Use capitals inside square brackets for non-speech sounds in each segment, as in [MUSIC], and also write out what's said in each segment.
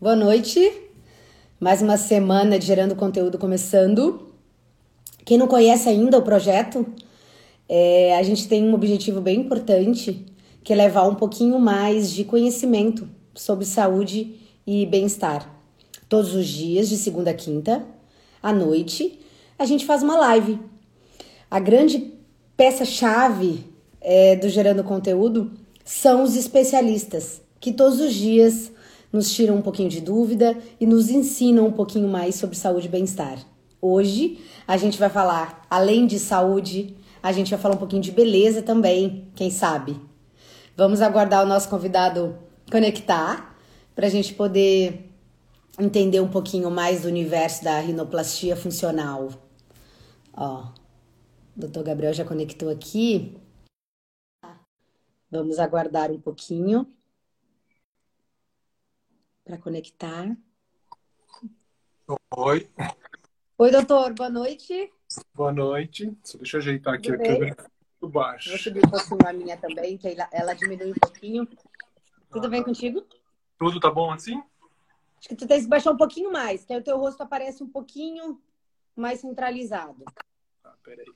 Boa noite. Mais uma semana de gerando conteúdo começando. Quem não conhece ainda o projeto, é, a gente tem um objetivo bem importante, que é levar um pouquinho mais de conhecimento sobre saúde e bem-estar. Todos os dias, de segunda a quinta, à noite, a gente faz uma live. A grande peça-chave é, do Gerando Conteúdo são os especialistas, que todos os dias nos tiram um pouquinho de dúvida e nos ensinam um pouquinho mais sobre saúde e bem-estar. Hoje a gente vai falar, além de saúde, a gente vai falar um pouquinho de beleza também, quem sabe. Vamos aguardar o nosso convidado conectar para a gente poder entender um pouquinho mais do universo da rinoplastia funcional. Ó, o doutor Gabriel já conectou aqui. Vamos aguardar um pouquinho para conectar. Oi. Oi, doutor, boa noite. Boa noite. Só deixa eu ajeitar aqui Tudo a bem? câmera muito baixo. Vou subir um pouquinho a minha também, que ela, diminui um pouquinho. Tudo ah, bem contigo? Tudo tá bom assim? Acho que tu tem que baixar um pouquinho mais, que aí o teu rosto aparece um pouquinho mais centralizado. Tá, peraí.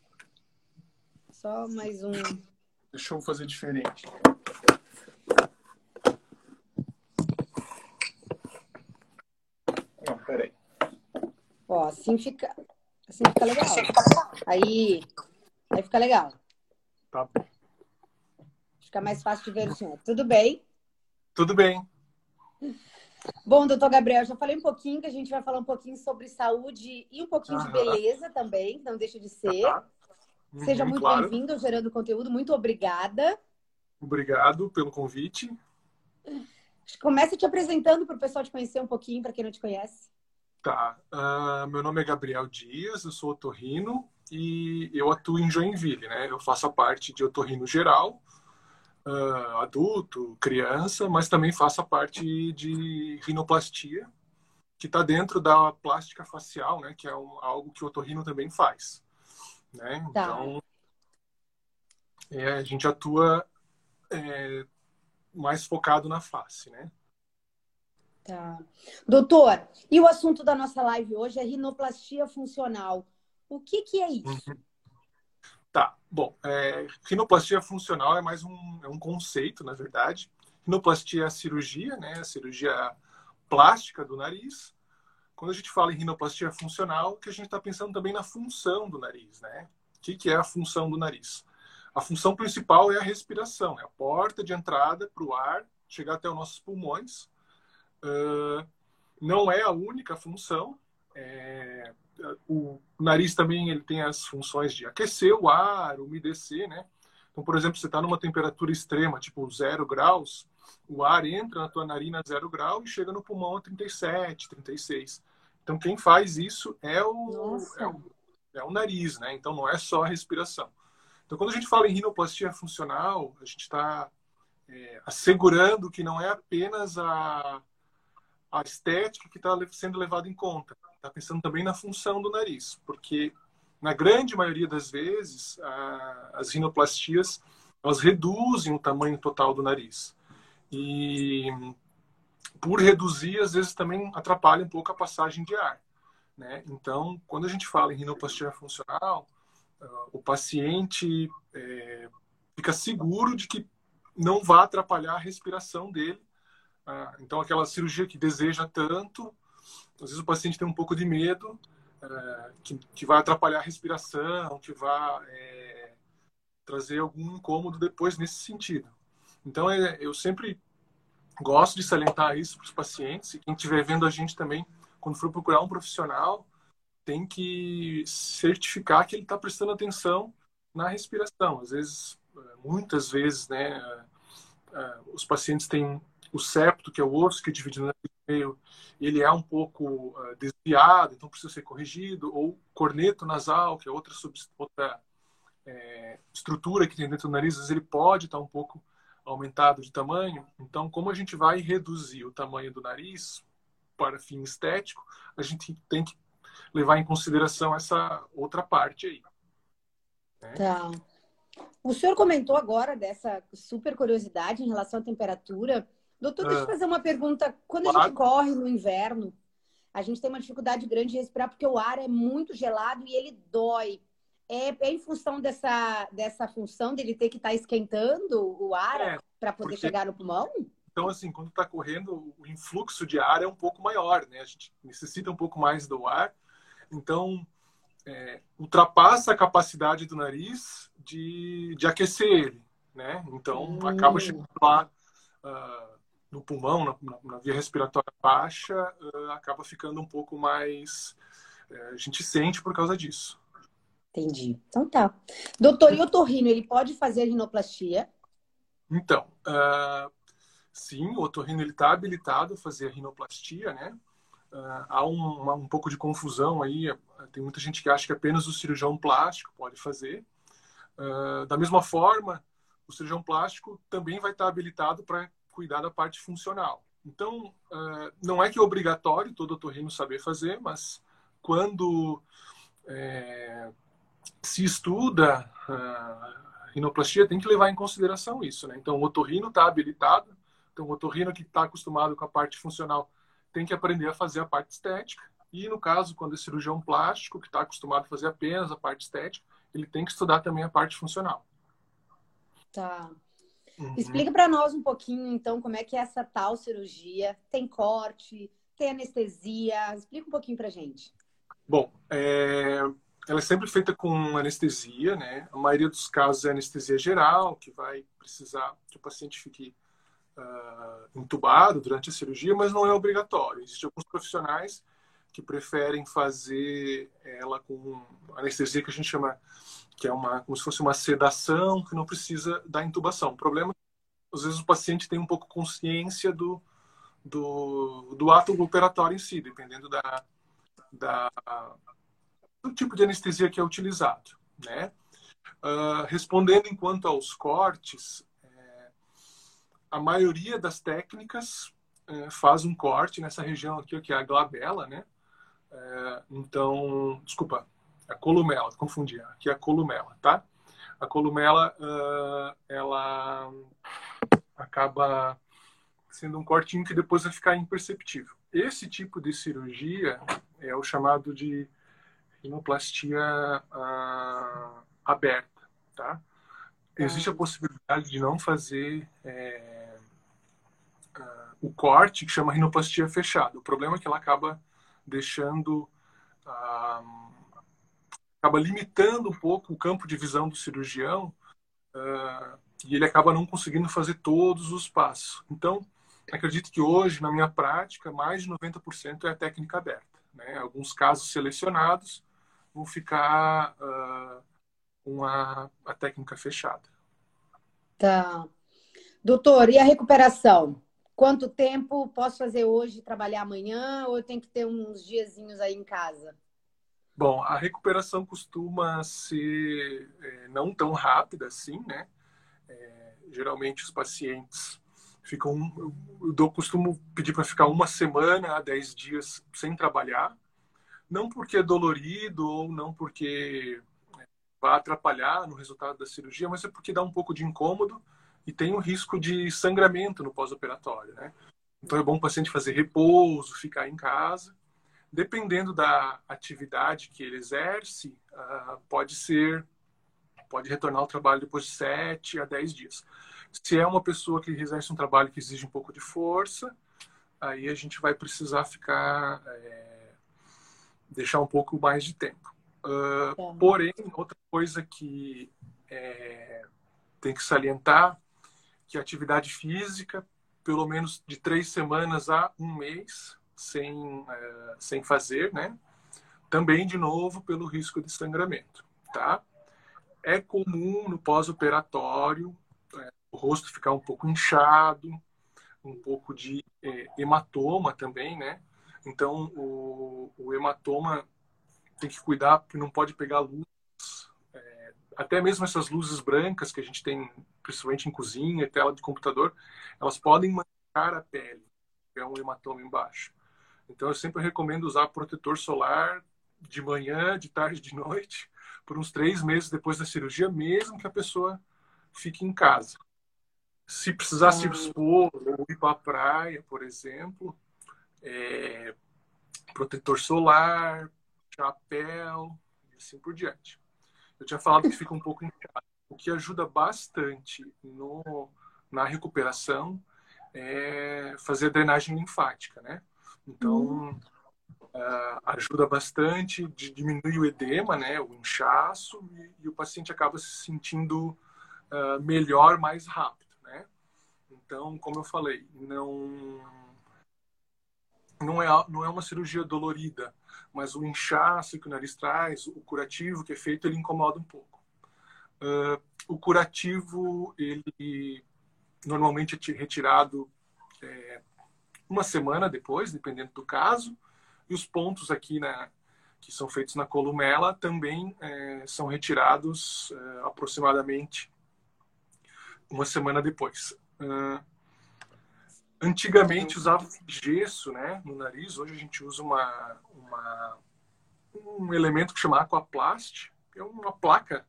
Só mais um. Deixa eu fazer diferente. Não, peraí. Ó, assim fica. Assim fica legal. Aí. Aí fica legal. Tá bom. Fica mais fácil de ver o senhor. Tudo bem? Tudo bem. Bom, doutor Gabriel, já falei um pouquinho que a gente vai falar um pouquinho sobre saúde e um pouquinho de beleza também, não deixa de ser. Uhum, Seja muito claro. bem-vindo ao Gerando Conteúdo. Muito obrigada. Obrigado pelo convite. Começa te apresentando para o pessoal te conhecer um pouquinho, para quem não te conhece. Tá. Uh, meu nome é Gabriel Dias, eu sou otorrino e eu atuo em Joinville, né? Eu faço a parte de otorrino geral, uh, adulto, criança, mas também faço a parte de rinoplastia, que está dentro da plástica facial, né? Que é um, algo que o otorrino também faz, né? Tá. Então, é, a gente atua é, mais focado na face, né? Tá. Doutor, e o assunto da nossa live hoje é rinoplastia funcional. O que, que é isso? Uhum. Tá, bom, é, rinoplastia funcional é mais um, é um conceito, na verdade. Rinoplastia é a cirurgia, né? A cirurgia plástica do nariz. Quando a gente fala em rinoplastia funcional, que a gente está pensando também na função do nariz, né? O que, que é a função do nariz? A função principal é a respiração, é a porta de entrada para o ar chegar até os nossos pulmões Uh, não é a única função. É, o, nariz também ele tem as funções de aquecer o ar, umedecer, né? Então, por exemplo, você está numa temperatura extrema, tipo zero graus, o ar entra na tua narina a zero grau e chega no pulmão a 37, 36. Então, quem faz isso é o, é o, é o, nariz, né? Então, não é só a respiração. Então, quando a gente fala em rinoplastia funcional, a gente está é, assegurando que não é apenas a, a estética que está sendo levada em conta. Está pensando também na função do nariz, porque na grande maioria das vezes a, as rinoplastias elas reduzem o tamanho total do nariz e por reduzir às vezes também atrapalha um pouco a passagem de ar, né? Então quando a gente fala em rinoplastia funcional o paciente é, fica seguro de que não vai atrapalhar a respiração dele ah, então, aquela cirurgia que deseja tanto, às vezes o paciente tem um pouco de medo, é, que, que vai atrapalhar a respiração, que vai é, trazer algum incômodo depois nesse sentido. Então, é, eu sempre gosto de salientar isso para os pacientes, e quem estiver vendo a gente também, quando for procurar um profissional, tem que certificar que ele está prestando atenção na respiração. Às vezes, muitas vezes, né, os pacientes têm o septo, que é o osso que é divide no meio, ele é um pouco desviado, então precisa ser corrigido, ou corneto nasal, que é outra, outra é, estrutura que tem dentro do nariz, às vezes ele pode estar um pouco aumentado de tamanho. Então, como a gente vai reduzir o tamanho do nariz para fim estético, a gente tem que levar em consideração essa outra parte aí. Né? Tá. O senhor comentou agora dessa super curiosidade em relação à temperatura Doutor, deixa eu ah. fazer uma pergunta. Quando claro. a gente corre no inverno, a gente tem uma dificuldade grande de respirar porque o ar é muito gelado e ele dói. É, é em função dessa, dessa função dele ter que estar tá esquentando o ar é, para poder porque... chegar no pulmão? Então, assim, quando está correndo, o influxo de ar é um pouco maior, né? A gente necessita um pouco mais do ar. Então, é, ultrapassa a capacidade do nariz de, de aquecer ele, né? Então, hum. acaba chegando lá uh, no pulmão, na, na, via respiratória baixa, uh, acaba ficando um pouco mais... Uh, a gente sente por causa disso. Entendi. Então tá. Doutor, e o torrino, ele pode fazer rinoplastia? Então, uh, sim, o otorrino está habilitado a fazer a rinoplastia, né? Uh, há um, um pouco de confusão aí, tem muita gente que acha que apenas o cirurgião plástico pode fazer. Uh, da mesma forma, o cirurgião plástico também vai estar habilitado para cuidar da parte funcional. Então, uh, não é que é obrigatório todo otorrino saber fazer, mas quando é, se estuda a rinoplastia, tem que levar em consideração isso. Né? Então, o otorrino está habilitado, então, o otorrino que está acostumado com a parte funcional tem que aprender a fazer a parte estética. E, no caso, quando é cirurgião plástico, que está acostumado a fazer apenas a parte estética, ele tem que estudar também a parte funcional. Tá. Uhum. Explica para nós um pouquinho, então, como é que é essa tal cirurgia. Tem corte, tem anestesia? Explica um pouquinho para gente. Bom, é... ela é sempre feita com anestesia, né? A maioria dos casos é anestesia geral, que vai precisar que o paciente fique uh, entubado durante a cirurgia, mas não é obrigatório. Existem alguns profissionais que preferem fazer ela com anestesia que a gente chama que é uma como se fosse uma sedação que não precisa da intubação. O problema é às vezes o paciente tem um pouco consciência do do, do ato operatório em si, dependendo da, da do tipo de anestesia que é utilizado, né? Uh, respondendo enquanto aos cortes, a maioria das técnicas é, faz um corte nessa região aqui, que é a glabela, né? É, então, desculpa, a columela, confundi, aqui é a columela, tá? A columela, uh, ela acaba sendo um cortinho que depois vai ficar imperceptível. Esse tipo de cirurgia é o chamado de rinoplastia uh, aberta, tá? Existe a possibilidade de não fazer é, o corte, que chama rinoplastia fechada. O problema é que ela acaba deixando. Ah, acaba limitando um pouco o campo de visão do cirurgião ah, e ele acaba não conseguindo fazer todos os passos. Então, acredito que hoje, na minha prática, mais de 90% é a técnica aberta. Né? Alguns casos selecionados vão ficar uh, com a, a técnica fechada. Tá. Doutor, e a recuperação? Quanto tempo posso fazer hoje, trabalhar amanhã, ou eu tenho que ter uns diazinhos aí em casa? Bom, a recuperação costuma ser é, não tão rápida assim, né? É, geralmente os pacientes ficam. Eu, costumo pedir para ficar uma semana a dez dias sem trabalhar. Não porque é dolorido ou não porque é, vai atrapalhar no resultado da cirurgia, mas é porque dá um pouco de incômodo e tem o risco de sangramento no pós-operatório, né? Então é bom o paciente fazer repouso, ficar em casa. Dependendo da atividade que ele exerce, uh, pode ser, pode retornar ao trabalho depois de 7 a 10 dias. Se é uma pessoa que exerce um trabalho que exige um pouco de força, aí a gente vai precisar ficar, é, deixar um pouco mais de tempo. Uh, porém, outra coisa que é, tem que salientar que atividade física, pelo menos de três semanas a um mês, sem, é, sem fazer, né? Também, de novo, pelo risco de sangramento, tá? É comum no pós-operatório é, o rosto ficar um pouco inchado, um pouco de é, hematoma também, né? Então, o, o hematoma tem que cuidar porque não pode pegar luz até mesmo essas luzes brancas que a gente tem, principalmente em cozinha, tela de computador, elas podem manchar a pele, é um hematoma embaixo. Então eu sempre recomendo usar protetor solar de manhã, de tarde, de noite, por uns três meses depois da cirurgia, mesmo que a pessoa fique em casa. Se precisar se expor ou ir para a praia, por exemplo, é, protetor solar, chapéu e assim por diante. Eu tinha falado que fica um pouco inchado. O que ajuda bastante no, na recuperação é fazer drenagem linfática, né? Então, uhum. uh, ajuda bastante, de diminuir o edema, né? O inchaço e, e o paciente acaba se sentindo uh, melhor mais rápido, né? Então, como eu falei, não não é, não é uma cirurgia dolorida, mas o inchaço que o nariz traz, o curativo que é feito, ele incomoda um pouco. Uh, o curativo, ele normalmente é retirado é, uma semana depois, dependendo do caso, e os pontos aqui na, que são feitos na columela também é, são retirados é, aproximadamente uma semana depois. Uh, Antigamente usava gesso né, no nariz, hoje a gente usa uma, uma um elemento que chama aquaplast, que é uma placa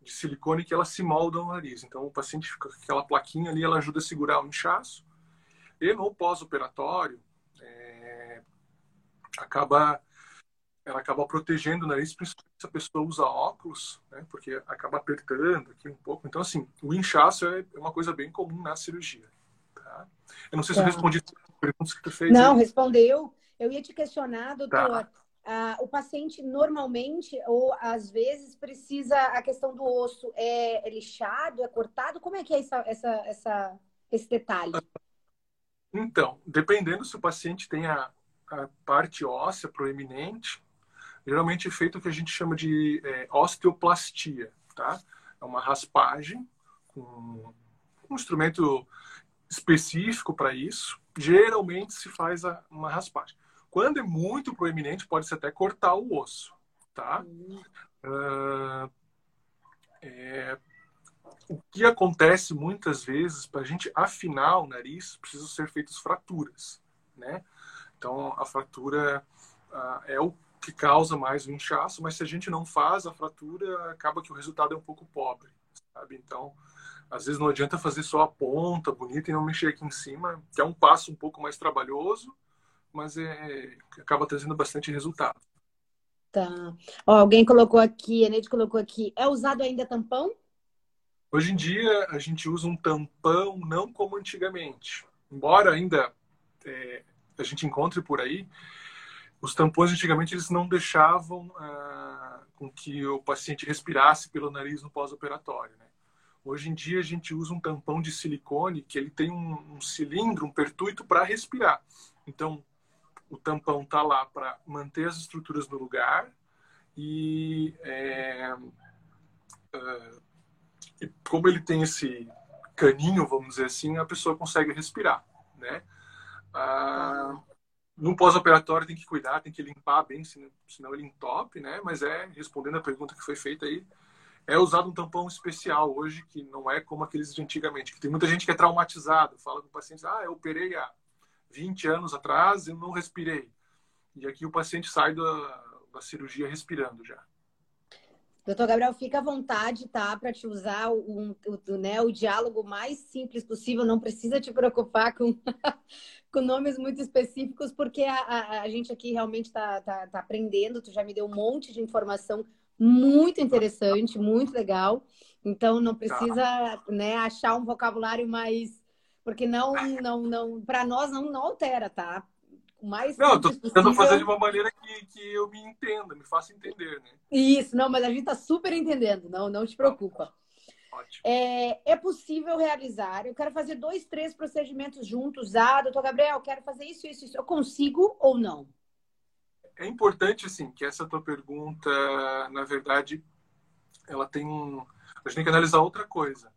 de silicone que ela se molda no nariz. Então o paciente fica com aquela plaquinha ali, ela ajuda a segurar o inchaço. E no pós-operatório, é, acaba ela acaba protegendo o nariz, principalmente se a pessoa usa óculos, né, porque acaba apertando aqui um pouco. Então, assim, o inchaço é uma coisa bem comum na cirurgia. Tá? Eu não sei se eu tá. respondi as perguntas que tu fez. Não, aí. respondeu. Eu ia te questionar, doutor. Tá. Ah, o paciente normalmente ou às vezes precisa a questão do osso é, é lixado, é cortado? Como é que é essa, essa, essa, esse detalhe? Então, dependendo se o paciente tem a, a parte óssea proeminente, geralmente é feito o que a gente chama de é, osteoplastia, tá? É uma raspagem com um instrumento específico para isso, geralmente se faz uma raspagem. Quando é muito proeminente, pode-se até cortar o osso, tá? Uh, é, o que acontece muitas vezes, para a gente afinar o nariz, precisam ser feitas fraturas, né? Então, a fratura uh, é o que causa mais o inchaço, mas se a gente não faz a fratura, acaba que o resultado é um pouco pobre, sabe? Então, às vezes não adianta fazer só a ponta bonita e não mexer aqui em cima, que é um passo um pouco mais trabalhoso, mas é, acaba trazendo bastante resultado. Tá. Ó, alguém colocou aqui, a Neide colocou aqui, é usado ainda tampão? Hoje em dia a gente usa um tampão não como antigamente. Embora ainda é, a gente encontre por aí, os tampões antigamente eles não deixavam ah, com que o paciente respirasse pelo nariz no pós-operatório. Né? Hoje em dia a gente usa um tampão de silicone que ele tem um, um cilindro, um pertuito para respirar. Então o tampão está lá para manter as estruturas no lugar e, é, uh, e, como ele tem esse caninho, vamos dizer assim, a pessoa consegue respirar, né? Uh, no pós-operatório tem que cuidar, tem que limpar bem, senão ele entope, né? Mas é respondendo a pergunta que foi feita aí, é usado um tampão especial hoje, que não é como aqueles de antigamente. Que tem muita gente que é traumatizado, fala com o paciente, ah, eu operei há 20 anos atrás e não respirei. E aqui o paciente sai da, da cirurgia respirando já. Doutor Gabriel, fica à vontade, tá? Para te usar o, o, né, o diálogo mais simples possível. Não precisa te preocupar com, [LAUGHS] com nomes muito específicos, porque a, a, a gente aqui realmente está tá, tá aprendendo. Tu já me deu um monte de informação muito interessante, muito legal. Então não precisa, tá. né, achar um vocabulário mais porque não não não para nós não, não altera, tá? Mais Não, eu tô tentando possível... fazer de uma maneira que, que eu me entenda, me faça entender, né? Isso, não, mas a gente tá super entendendo, não, não te preocupa. Ótimo. É, é possível realizar. Eu quero fazer dois, três procedimentos juntos. Ah, doutor Gabriel, quero fazer isso, isso, isso. Eu consigo ou não? É importante, assim, que essa tua pergunta, na verdade, ela tem um... A gente tem que analisar outra coisa.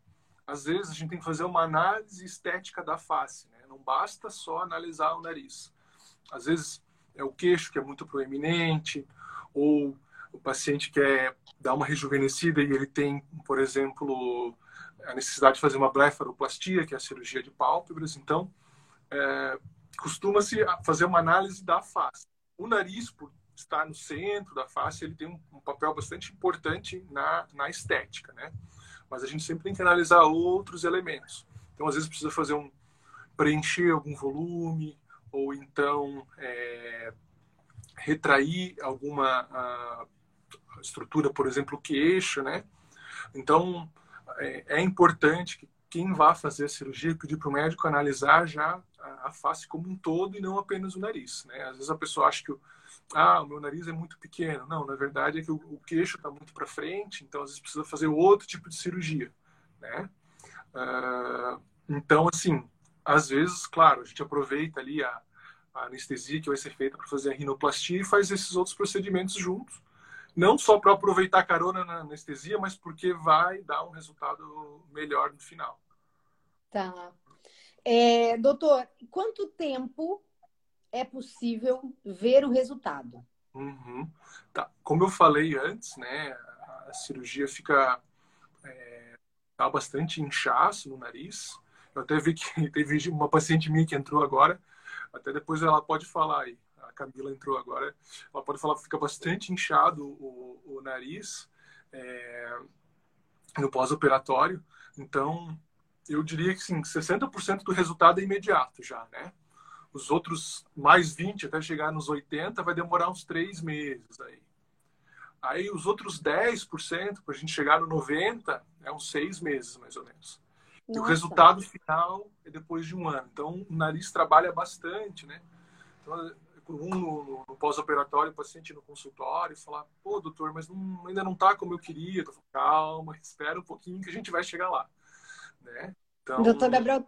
Às vezes, a gente tem que fazer uma análise estética da face, né? Não basta só analisar o nariz. Às vezes, é o queixo que é muito proeminente, ou o paciente quer dar uma rejuvenescida e ele tem, por exemplo, a necessidade de fazer uma blefaroplastia, que é a cirurgia de pálpebras. Então, é, costuma-se fazer uma análise da face o nariz, por estar no centro da face, ele tem um, um papel bastante importante na, na estética, né? Mas a gente sempre tem que analisar outros elementos. Então, às vezes, precisa fazer um preencher algum volume, ou então é, retrair alguma estrutura, por exemplo, o queixo, né? Então, é, é importante que quem vá fazer a cirurgia pedir para o médico analisar já a, face como um todo e não apenas o nariz, né? Às vezes a pessoa acha que o, ah, o meu nariz é muito pequeno. Não, na verdade é que o, o queixo está muito para frente, então às vezes precisa fazer outro tipo de cirurgia, né? Uh, então, assim, às vezes, claro, a gente aproveita ali a, a anestesia que vai ser feita para fazer a rinoplastia e faz esses outros procedimentos juntos. Não só para aproveitar a carona na anestesia, mas porque vai dar um resultado melhor no final. Tá. É, doutor, quanto tempo é possível ver o resultado? Uhum. Tá. Como eu falei antes, né, a cirurgia fica é, dá bastante inchaço no nariz. Eu até vi que [LAUGHS] teve uma paciente minha que entrou agora, até depois ela pode falar aí. A Camila entrou agora, ela pode falar que fica bastante inchado o, o nariz é, no pós-operatório. Então, eu diria que sim, 60% do resultado é imediato já, né? Os outros mais 20 até chegar nos 80 vai demorar uns três meses aí. Aí os outros 10% para a gente chegar no 90 é uns seis meses mais ou menos. Nossa. E o resultado final é depois de um ano. Então o nariz trabalha bastante, né? Então, um no, no pós-operatório, o paciente no consultório, falar, pô, doutor, mas não, ainda não está como eu queria. Eu falo, calma, espera um pouquinho que a gente vai chegar lá. Né? Então... Doutor Gabriel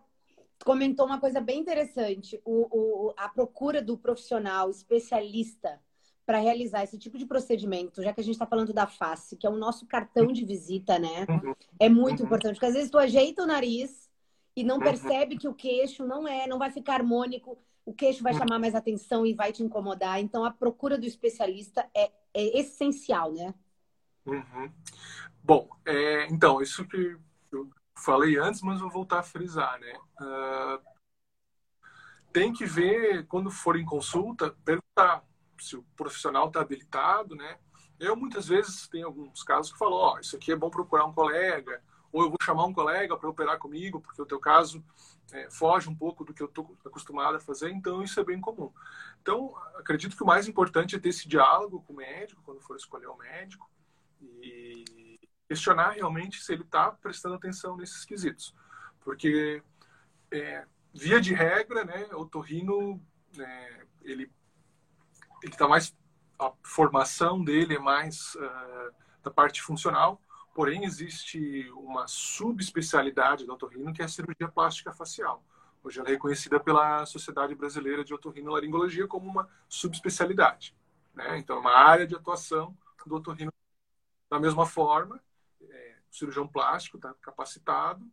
comentou uma coisa bem interessante. O, o, a procura do profissional especialista para realizar esse tipo de procedimento, já que a gente está falando da face, que é o nosso cartão de visita, né? Uhum. É muito uhum. importante, porque às vezes tu ajeita o nariz e não uhum. percebe que o queixo não é, não vai ficar harmônico, o queixo vai chamar mais atenção e vai te incomodar. Então a procura do especialista é, é essencial, né? Bom, é, então, isso que eu falei antes, mas vou voltar a frisar, né? Uh, tem que ver, quando for em consulta, perguntar se o profissional está habilitado, né? Eu, muitas vezes, tem alguns casos que falam, ó, oh, isso aqui é bom procurar um colega, ou eu vou chamar um colega para operar comigo, porque o teu caso é, foge um pouco do que eu estou acostumado a fazer, então isso é bem comum. Então, acredito que o mais importante é ter esse diálogo com o médico, quando for escolher o médico, e questionar realmente se ele está prestando atenção nesses quesitos. Porque, é, via de regra, né, o torrino, é, ele está mais... A formação dele é mais uh, da parte funcional, porém existe uma subespecialidade do otorrino que é a cirurgia plástica facial. Hoje ela é reconhecida pela Sociedade Brasileira de Otorrinolaringologia como uma subespecialidade. Né? Então, é uma área de atuação do otorrino da mesma forma cirurgião plástico está capacitado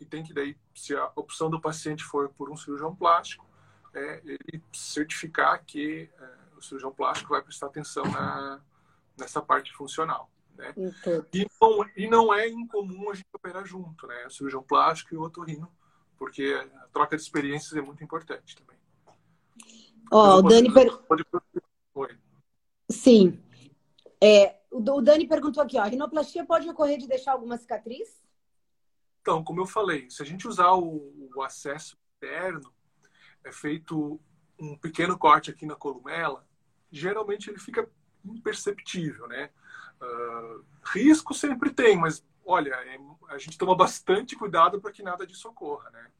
e tem que daí, se a opção do paciente for por um cirurgião plástico, é, ele certificar que é, o cirurgião plástico vai prestar atenção na, nessa parte funcional. Né? E, não, e não é incomum a gente operar junto, né? O cirurgião plástico e o otorrino, porque a troca de experiências é muito importante também. Ó, oh, o Dani per... pode... Sim. É, o Dani perguntou aqui, ó, a rinoplastia pode ocorrer de deixar alguma cicatriz? Então, como eu falei, se a gente usar o, o acesso interno, é feito um pequeno corte aqui na columela, geralmente ele fica imperceptível, né? Uh, risco sempre tem, mas olha, é, a gente toma bastante cuidado para que nada disso ocorra, né?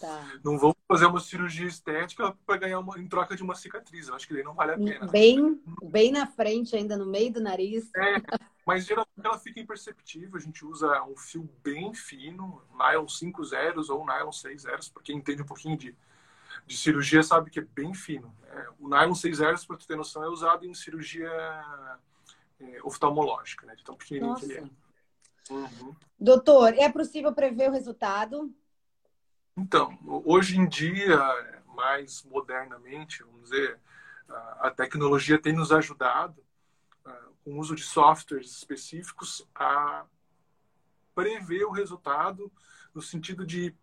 Tá. Não vamos fazer uma cirurgia estética para ganhar uma, em troca de uma cicatriz. Eu acho que daí não vale a pena. Bem, bem na frente, ainda no meio do nariz. É, mas geralmente ela fica imperceptível. A gente usa um fio bem fino, nylon 5 zeros ou nylon 6 zeros, para quem entende um pouquinho de, de cirurgia sabe que é bem fino. Né? O nylon 6 zeros, para tu ter noção, é usado em cirurgia é, oftalmológica, né? de tão pequenininho Nossa. que ele é. Uhum. Doutor, é possível prever o resultado? Então, hoje em dia, mais modernamente, vamos dizer, a tecnologia tem nos ajudado, com o uso de softwares específicos, a prever o resultado no sentido de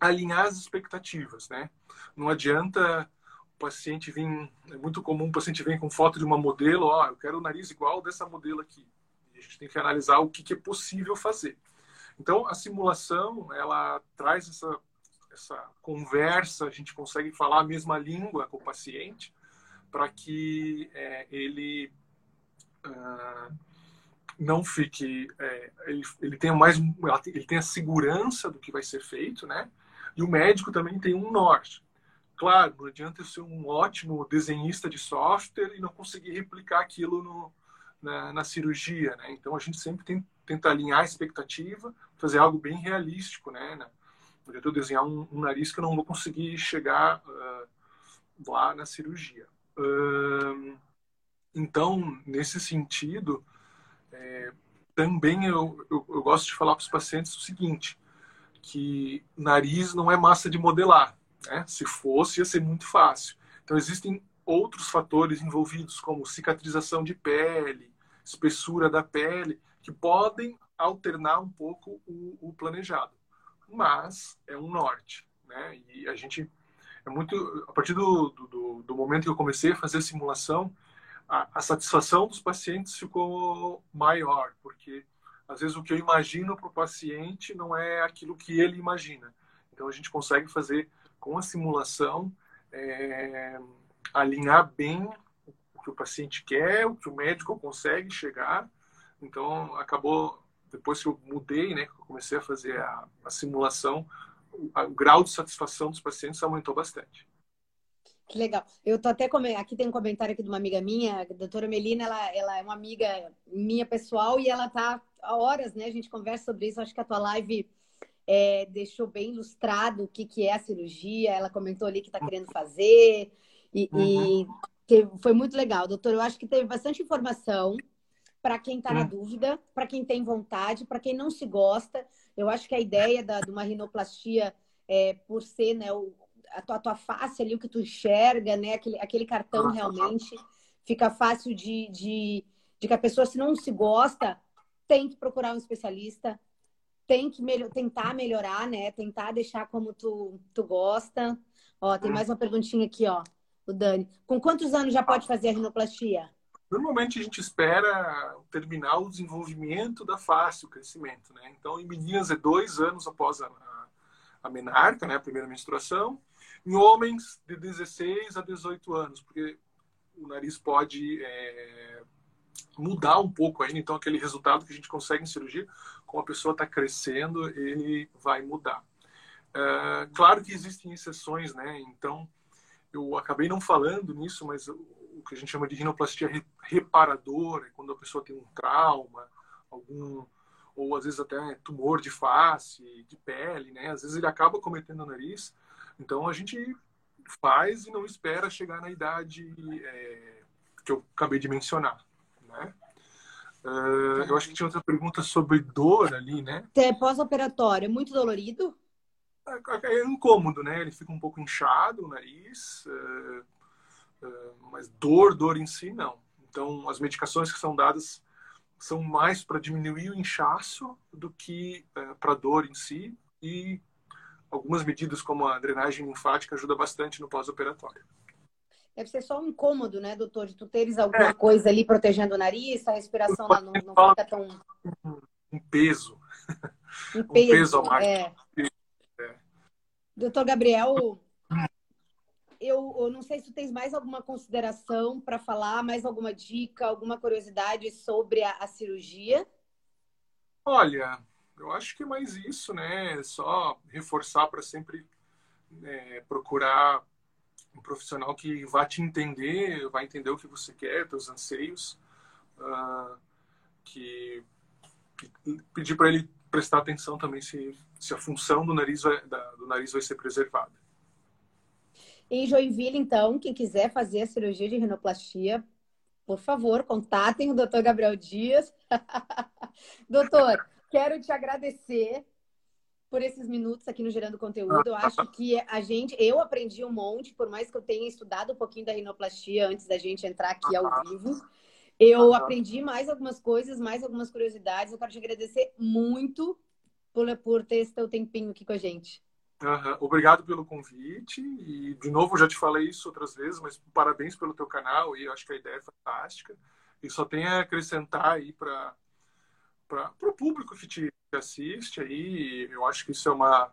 alinhar as expectativas, né? Não adianta o paciente vir, é muito comum o paciente vir com foto de uma modelo, ó, oh, eu quero o nariz igual dessa modelo aqui. E a gente tem que analisar o que, que é possível fazer. Então, a simulação, ela traz essa, essa conversa, a gente consegue falar a mesma língua com o paciente, para que é, ele uh, não fique, é, ele, ele tenha mais, ele tenha segurança do que vai ser feito, né? E o médico também tem um norte. Claro, não adianta eu ser um ótimo desenhista de software e não conseguir replicar aquilo no, na, na, cirurgia, né? Então a gente sempre tem, tenta alinhar a expectativa, fazer algo bem realístico, né? Eu desenhar um, um nariz que eu não vou conseguir chegar uh, lá na cirurgia. Uh, então, nesse sentido, é, também eu, eu, eu gosto de falar para os pacientes o seguinte, que nariz não é massa de modelar. Né? Se fosse, ia ser muito fácil. Então, existem outros fatores envolvidos, como cicatrização de pele, espessura da pele, que podem alternar um pouco o, o planejado. Mas é um norte. Né? E a gente é muito. A partir do, do, do momento que eu comecei a fazer a simulação, a, a satisfação dos pacientes ficou maior, porque às vezes o que eu imagino para o paciente não é aquilo que ele imagina. Então a gente consegue fazer com a simulação é, alinhar bem o que o paciente quer, o que o médico consegue chegar. Então acabou depois que eu mudei, né, que eu comecei a fazer a, a simulação, o, o grau de satisfação dos pacientes aumentou bastante. Que legal. Eu tô até aqui tem um comentário aqui de uma amiga minha, a doutora Melina, ela, ela é uma amiga minha pessoal e ela tá há horas, né? A gente conversa sobre isso. Acho que a tua live é, deixou bem ilustrado o que, que é a cirurgia. Ela comentou ali que está querendo fazer e, uhum. e foi muito legal, doutor. Eu acho que teve bastante informação para quem está na dúvida, para quem tem vontade, para quem não se gosta. Eu acho que a ideia da, de uma rinoplastia é, por ser né, o, a tua, a tua face ali, o que tu enxerga, né? Aquele, aquele cartão realmente fica fácil de, de, de que a pessoa, se não se gosta, tem que procurar um especialista, tem que melhor, tentar melhorar, né? Tentar deixar como tu, tu gosta. Ó, tem mais uma perguntinha aqui, ó. O Dani. Com quantos anos já pode fazer a rinoplastia? Normalmente a gente espera terminar o desenvolvimento da face, o crescimento, né? Então, em meninas é dois anos após a, a menarca, né? A primeira menstruação. Em homens de 16 a 18 anos, porque o nariz pode é, mudar um pouco ainda. Então, aquele resultado que a gente consegue em cirurgia, como a pessoa está crescendo, ele vai mudar. É, claro que existem exceções, né? Então, eu acabei não falando nisso, mas o que a gente chama de rinoplastia reparadora, é quando a pessoa tem um trauma, algum ou às vezes até tumor de face, de pele, né? Às vezes ele acaba cometendo o nariz então a gente faz e não espera chegar na idade é, que eu acabei de mencionar, né? Uh, eu acho que tinha outra pergunta sobre dor ali, né? É pós-operatório, é muito dolorido? É, é, incômodo, né? Ele fica um pouco inchado, o nariz, uh, mas dor, dor em si, não. Então, as medicações que são dadas são mais para diminuir o inchaço do que para dor em si e algumas medidas como a drenagem linfática ajuda bastante no pós-operatório. Deve ser só um incômodo, né, doutor? De tu teres alguma é. coisa ali protegendo o nariz, a respiração não, não fica tão. Um peso. Um peso, um peso a mais. É. é. Doutor Gabriel, eu, eu, não sei se tu tens mais alguma consideração para falar, mais alguma dica, alguma curiosidade sobre a, a cirurgia? Olha, eu acho que é mais isso, né? Só reforçar para sempre é, procurar um profissional que vá te entender, vai entender o que você quer, teus anseios, uh, que, que, pedir para ele prestar atenção também se, se a função do nariz vai, da, do nariz vai ser preservada. Em Joinville, então, quem quiser fazer a cirurgia de rinoplastia, por favor, contatem o Dr. Gabriel Dias. [LAUGHS] Doutor, Quero te agradecer por esses minutos aqui no Gerando Conteúdo. Eu acho que a gente, eu aprendi um monte, por mais que eu tenha estudado um pouquinho da rinoplastia antes da gente entrar aqui ao vivo. Eu aprendi mais algumas coisas, mais algumas curiosidades. Eu quero te agradecer muito por, por ter esse teu tempinho aqui com a gente. Uhum. Obrigado pelo convite. E, de novo, já te falei isso outras vezes, mas parabéns pelo teu canal. E eu acho que a ideia é fantástica. E só tem a acrescentar aí para para o público que te assiste aí. Eu acho que isso é uma,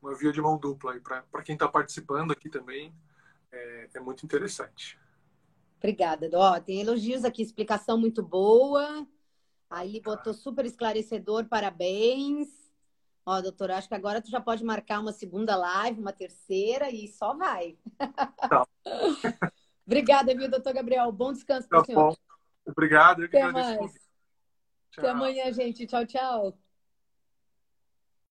uma via de mão dupla aí para quem está participando aqui também. É, é muito interessante. Obrigada. Ó, tem elogios aqui, explicação muito boa. Aí botou super esclarecedor, parabéns. Ó, doutor, acho que agora tu já pode marcar uma segunda live, uma terceira e só vai. Tá. [LAUGHS] Obrigada, viu, doutor Gabriel? Bom descanso para o tá senhor. Bom. Obrigado, eu que Até agradeço. Mais. Até amanhã, gente. Tchau, tchau.